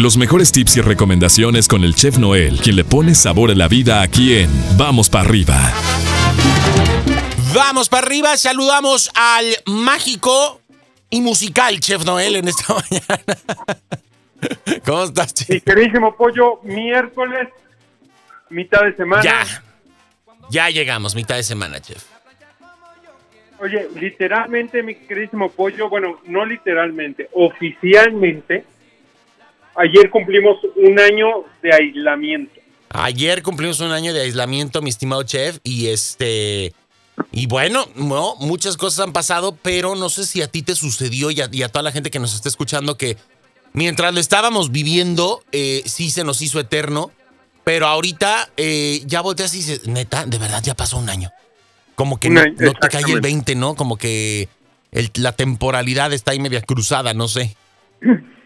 Los mejores tips y recomendaciones con el chef Noel, quien le pone sabor a la vida aquí en Vamos para arriba. Vamos para arriba, saludamos al mágico y musical Chef Noel en esta mañana. ¿Cómo estás, Mi Chef? queridísimo pollo, miércoles, mitad de semana. Ya. Ya llegamos, mitad de semana, Chef. Oye, literalmente, mi queridísimo pollo, bueno, no literalmente, oficialmente, ayer cumplimos un año de aislamiento. Ayer cumplimos un año de aislamiento, mi estimado chef, y este. Y bueno, no, muchas cosas han pasado, pero no sé si a ti te sucedió y a, y a toda la gente que nos está escuchando que mientras lo estábamos viviendo, eh, sí se nos hizo eterno, pero ahorita eh, ya volteas y dices, neta, de verdad ya pasó un año. Como que no, te cae el exactamente. 20, ¿no? Como que el- la temporalidad está ahí media cruzada, no sé.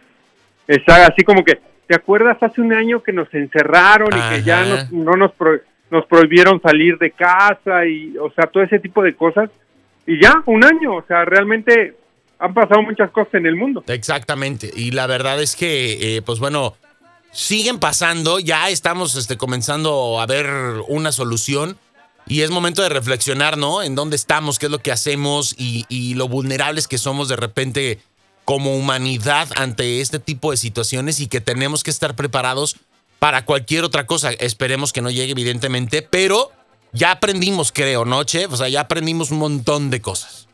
Está así como que, ¿te acuerdas hace un año que nos encerraron y que ya nos, no nos, pro- nos prohibieron salir de casa y, o sea, todo ese tipo de cosas? Y ya, un año, o sea, realmente han pasado muchas cosas en el mundo. Exactamente. Y la verdad es que, eh, pues bueno, siguen pasando. Ya estamos este, comenzando a ver una solución. Y es momento de reflexionar, ¿no? En dónde estamos, qué es lo que hacemos y, y lo vulnerables que somos de repente como humanidad ante este tipo de situaciones y que tenemos que estar preparados para cualquier otra cosa. Esperemos que no llegue, evidentemente, pero ya aprendimos, creo, ¿no, Chef? O sea, ya aprendimos un montón de cosas.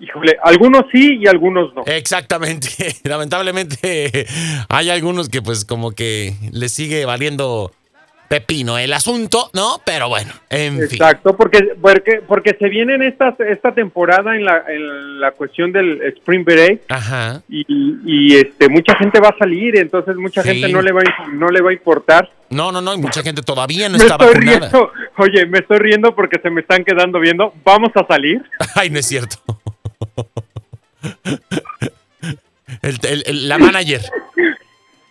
Híjole, algunos sí y algunos no. Exactamente. Lamentablemente hay algunos que pues como que les sigue valiendo pepino el asunto, ¿no? Pero bueno, en fin. Exacto, porque, porque porque se viene en esta, esta temporada en la, en la cuestión del Spring Break Ajá. y, y, este mucha gente va a salir, entonces mucha Sí. gente no le va a, no le va a importar. No, no, no, y mucha gente todavía no me está estoy vacunada. riendo, oye, me estoy riendo porque se me están quedando viendo. Vamos a salir. Ay, no es cierto. El- el- el- la manager.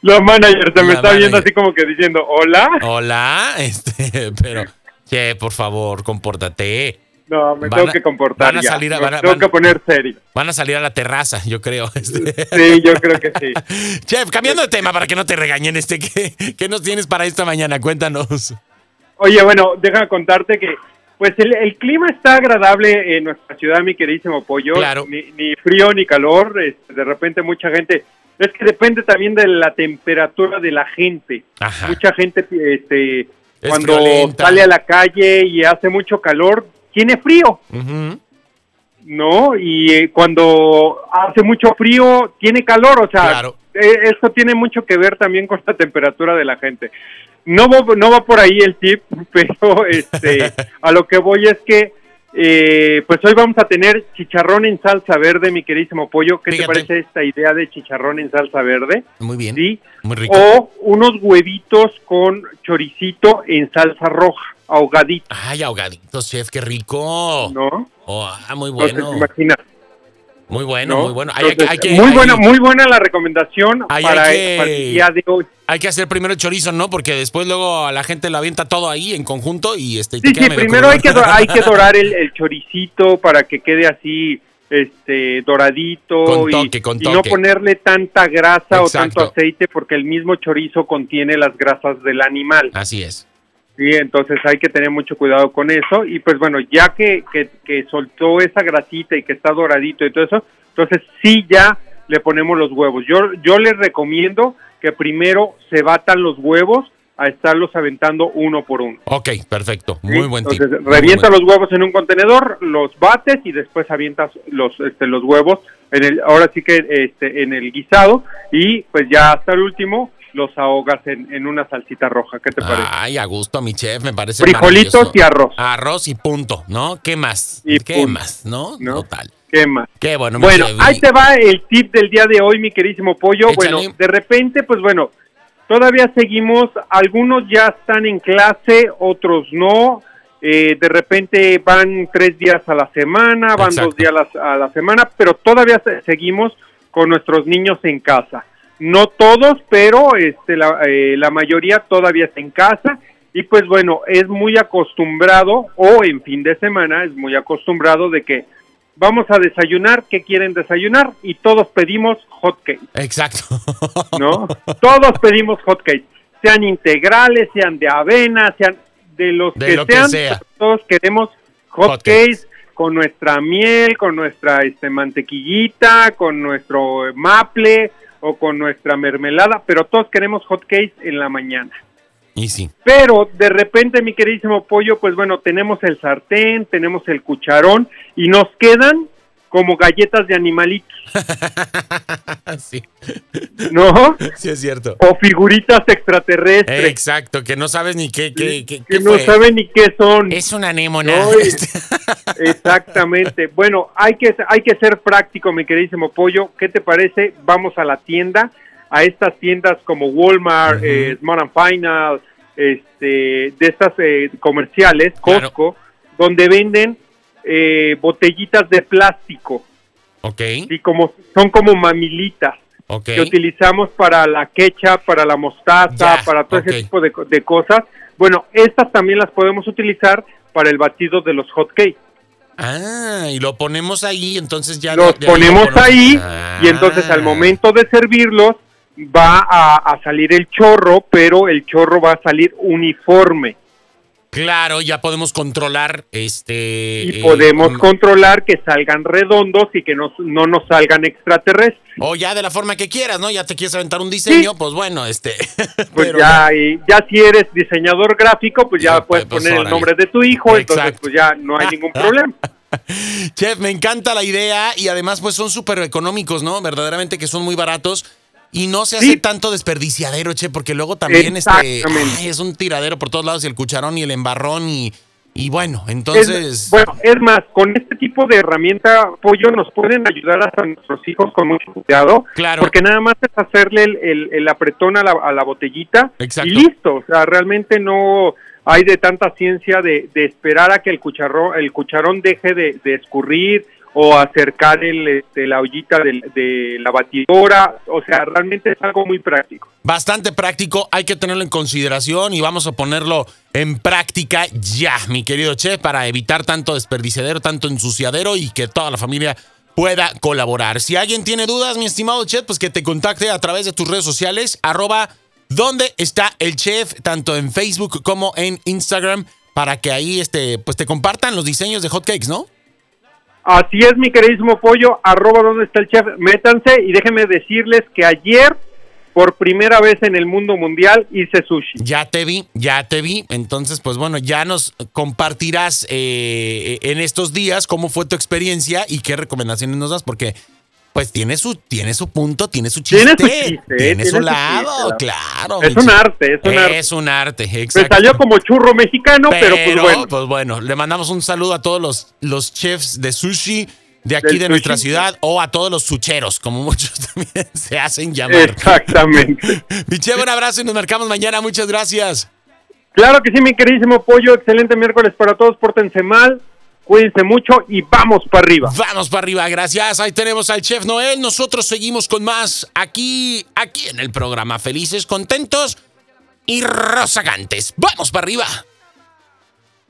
La manager se me está viendo así como que diciendo, hola. Hola, este, pero, che, por favor, compórtate. No, me Van tengo a- que comportar van a salir a- van a- tengo van- que poner serio. Van a salir a la terraza, yo creo. este. Sí, yo creo que sí. Chef, cambiando de tema para que no te regañen, este, ¿qué, qué nos tienes para esta mañana? Cuéntanos. Oye, bueno, déjame contarte que pues el, el clima está agradable en nuestra ciudad, mi queridísimo pollo. Claro. Ni, ni frío ni calor. este, de repente mucha gente... Es que depende también de la temperatura de la gente. Ajá. Mucha gente, este, Es cuando sale a la calle y hace mucho calor, tiene frío. ¿no? Y eh, cuando hace mucho frío, tiene calor. O sea, Claro. eh, esto tiene mucho que ver también con la temperatura de la gente. No va, no va por ahí el tip, pero este, a lo que voy es que, eh, pues hoy vamos a tener chicharrón en salsa verde, mi queridísimo pollo. ¿Qué Fíjate. te parece esta idea de chicharrón en salsa verde? Muy bien. Sí. Muy rico. O unos huevitos con choricito en salsa roja, ahogadito, Ay, ahogaditos, chef, qué rico. ¿no? Oh, ah, muy Entonces, bueno. imagina, Muy bueno, ¿no? muy bueno. Hay, Entonces, muy buena, muy buena la recomendación para, hay que- para el día de hoy. hay que hacer primero el chorizo, ¿no? Porque después luego a la gente lo avienta todo ahí en conjunto y este. y te Sí, sí, primero hay que, hay que dorar el, el choricito para que quede así este doradito Con y, toque, con y no ponerle tanta grasa o tanto aceite porque el mismo chorizo contiene las grasas del animal. Así es. Sí, entonces hay que tener mucho cuidado con eso. Y pues bueno, ya que, que, que soltó esa grasita y que está doradito y todo eso, entonces sí ya le ponemos los huevos. Yo, yo les recomiendo que primero se batan los huevos a estarlos aventando uno por uno. Ok, perfecto. ¿sí? Muy buen tip. Entonces Muy revienta buen- los huevos en un contenedor, los bates y después avientas los, este, los huevos en el, ahora sí que este, en el guisado y pues ya hasta el último los ahogas en, en una salsita roja. ¿Qué te parece? Ay, a gusto, mi chef, me parece Frijolitos y arroz. Arroz y punto, ¿no? ¿Qué más? Y ¿Qué punto. más? ¿No? ¿No? Total. ¿Qué más? Qué bueno, mi Bueno, chef. ahí te va el tip del día de hoy, mi queridísimo pollo. Échale. Bueno, de repente, pues bueno, todavía seguimos, algunos ya están en clase, otros no. Eh, de repente van tres días a la semana, van Exacto. dos días a la, a la semana, pero todavía se- seguimos con nuestros niños en casa. No todos, pero este, la, eh, la mayoría todavía está en casa y pues bueno, es muy acostumbrado o en fin de semana es muy acostumbrado de que vamos a desayunar, ¿qué quieren desayunar? Y todos pedimos hot cake. Exacto. ¿No? todos pedimos hot cake, sean integrales, sean de avena, sean de los De que lo que sean, sea. todos queremos hot, Hot cakes con nuestra miel, con nuestra este mantequillita, con nuestro maple o con nuestra mermelada, pero todos queremos hot cakes en la mañana. Y sí. Pero de repente, mi queridísimo pollo, pues bueno, tenemos el sartén, tenemos el cucharón y nos quedan como galletas de animalitos, sí. ¿no? Sí, es cierto. O figuritas extraterrestres Exacto, que no sabes ni qué, qué, qué, que qué no fue. saben ni qué son. Es una anémona. No, Exactamente. Bueno, hay que, hay que ser práctico, mi queridísimo pollo. ¿Qué te parece? Vamos a la tienda, a estas tiendas como Walmart, eh, Smart and Final, este, de estas eh, comerciales, Claro. Costco, donde venden eh, botellitas de plástico, ok, y como son como mamilitas ok. que utilizamos para la ketchup, para la mostaza, Ya, para todo ese tipo de, co- de cosas. Bueno, estas también las podemos utilizar para el batido de los hot cakes. Ah, y lo ponemos ahí, entonces ya... los de- de ahí lo ponemos ahí Ah. y entonces al momento de servirlos va a, a salir el chorro, pero el chorro va a salir uniforme Claro, ya podemos controlar este... y eh, podemos controlar que salgan redondos y que no, no nos salgan extraterrestres. O ya de la forma que quieras, ¿no? Ya te quieres aventar un diseño, pues bueno, este... Pues pero ya, y ya si eres diseñador gráfico, pues ya puedes pues, poner el nombre de tu hijo, entonces pues ya no hay ningún problema. Chef, me encanta la idea y además pues son súper económicos, ¿no? Verdaderamente que son muy baratos y no se hace Sí. tanto desperdiciadero, che, porque luego también este, ay, es un tiradero por todos lados y el cucharón y el embarrón y, y bueno, Es- entonces... bueno, es más, con este tipo de herramienta, pollo, nos pueden ayudar hasta nuestros hijos con mucho cuidado. Claro. Porque nada más es hacerle el, el- el apretón a la, a la botellita Exacto. y listo. O sea, realmente no hay de tanta ciencia de, de esperar a que el cucharón, el cucharón deje de, de escurrir o acercar el, este, la ollita de, la batidora. O sea, realmente es algo muy práctico. Bastante práctico, hay que tenerlo en consideración y vamos a ponerlo en práctica ya, mi querido chef, para evitar tanto desperdiciadero, tanto ensuciadero y que toda la familia pueda colaborar. Si alguien tiene dudas, mi estimado chef, pues que te contacte a través de tus redes sociales, arroba donde está el chef, tanto en Facebook como en Instagram, para que ahí este, pues te compartan los diseños de hotcakes, ¿no? Así es, mi queridísimo pollo, arroba donde está el chef, métanse y déjenme decirles que ayer, por primera vez en el mundo mundial, hice sushi. Ya te vi, ya te vi. Entonces, pues bueno, ya nos compartirás eh, en estos días cómo fue tu experiencia y qué recomendaciones nos das, porque pues tiene su, tiene su punto, tiene su chiste. Tiene su chiste, tiene tiene su su lado, chiste, claro. Es un arte, es un arte. Es un arte, Me exacto. salió como churro mexicano, pero, Pero, pues bueno. le mandamos un saludo a todos los, los chefs de sushi de aquí de nuestra sushi. ciudad o a todos los sucheros, como muchos también se hacen llamar. Exactamente. Mi chef, un abrazo y nos marcamos mañana. Muchas gracias. Claro que sí, mi queridísimo pollo. Excelente miércoles para todos. Pórtense mal, cuídense mucho y vamos para arriba. Vamos para arriba, gracias. Ahí tenemos al chef Noel. Nosotros seguimos con más aquí, aquí en el programa. Felices, contentos y rozagantes. Vamos para arriba.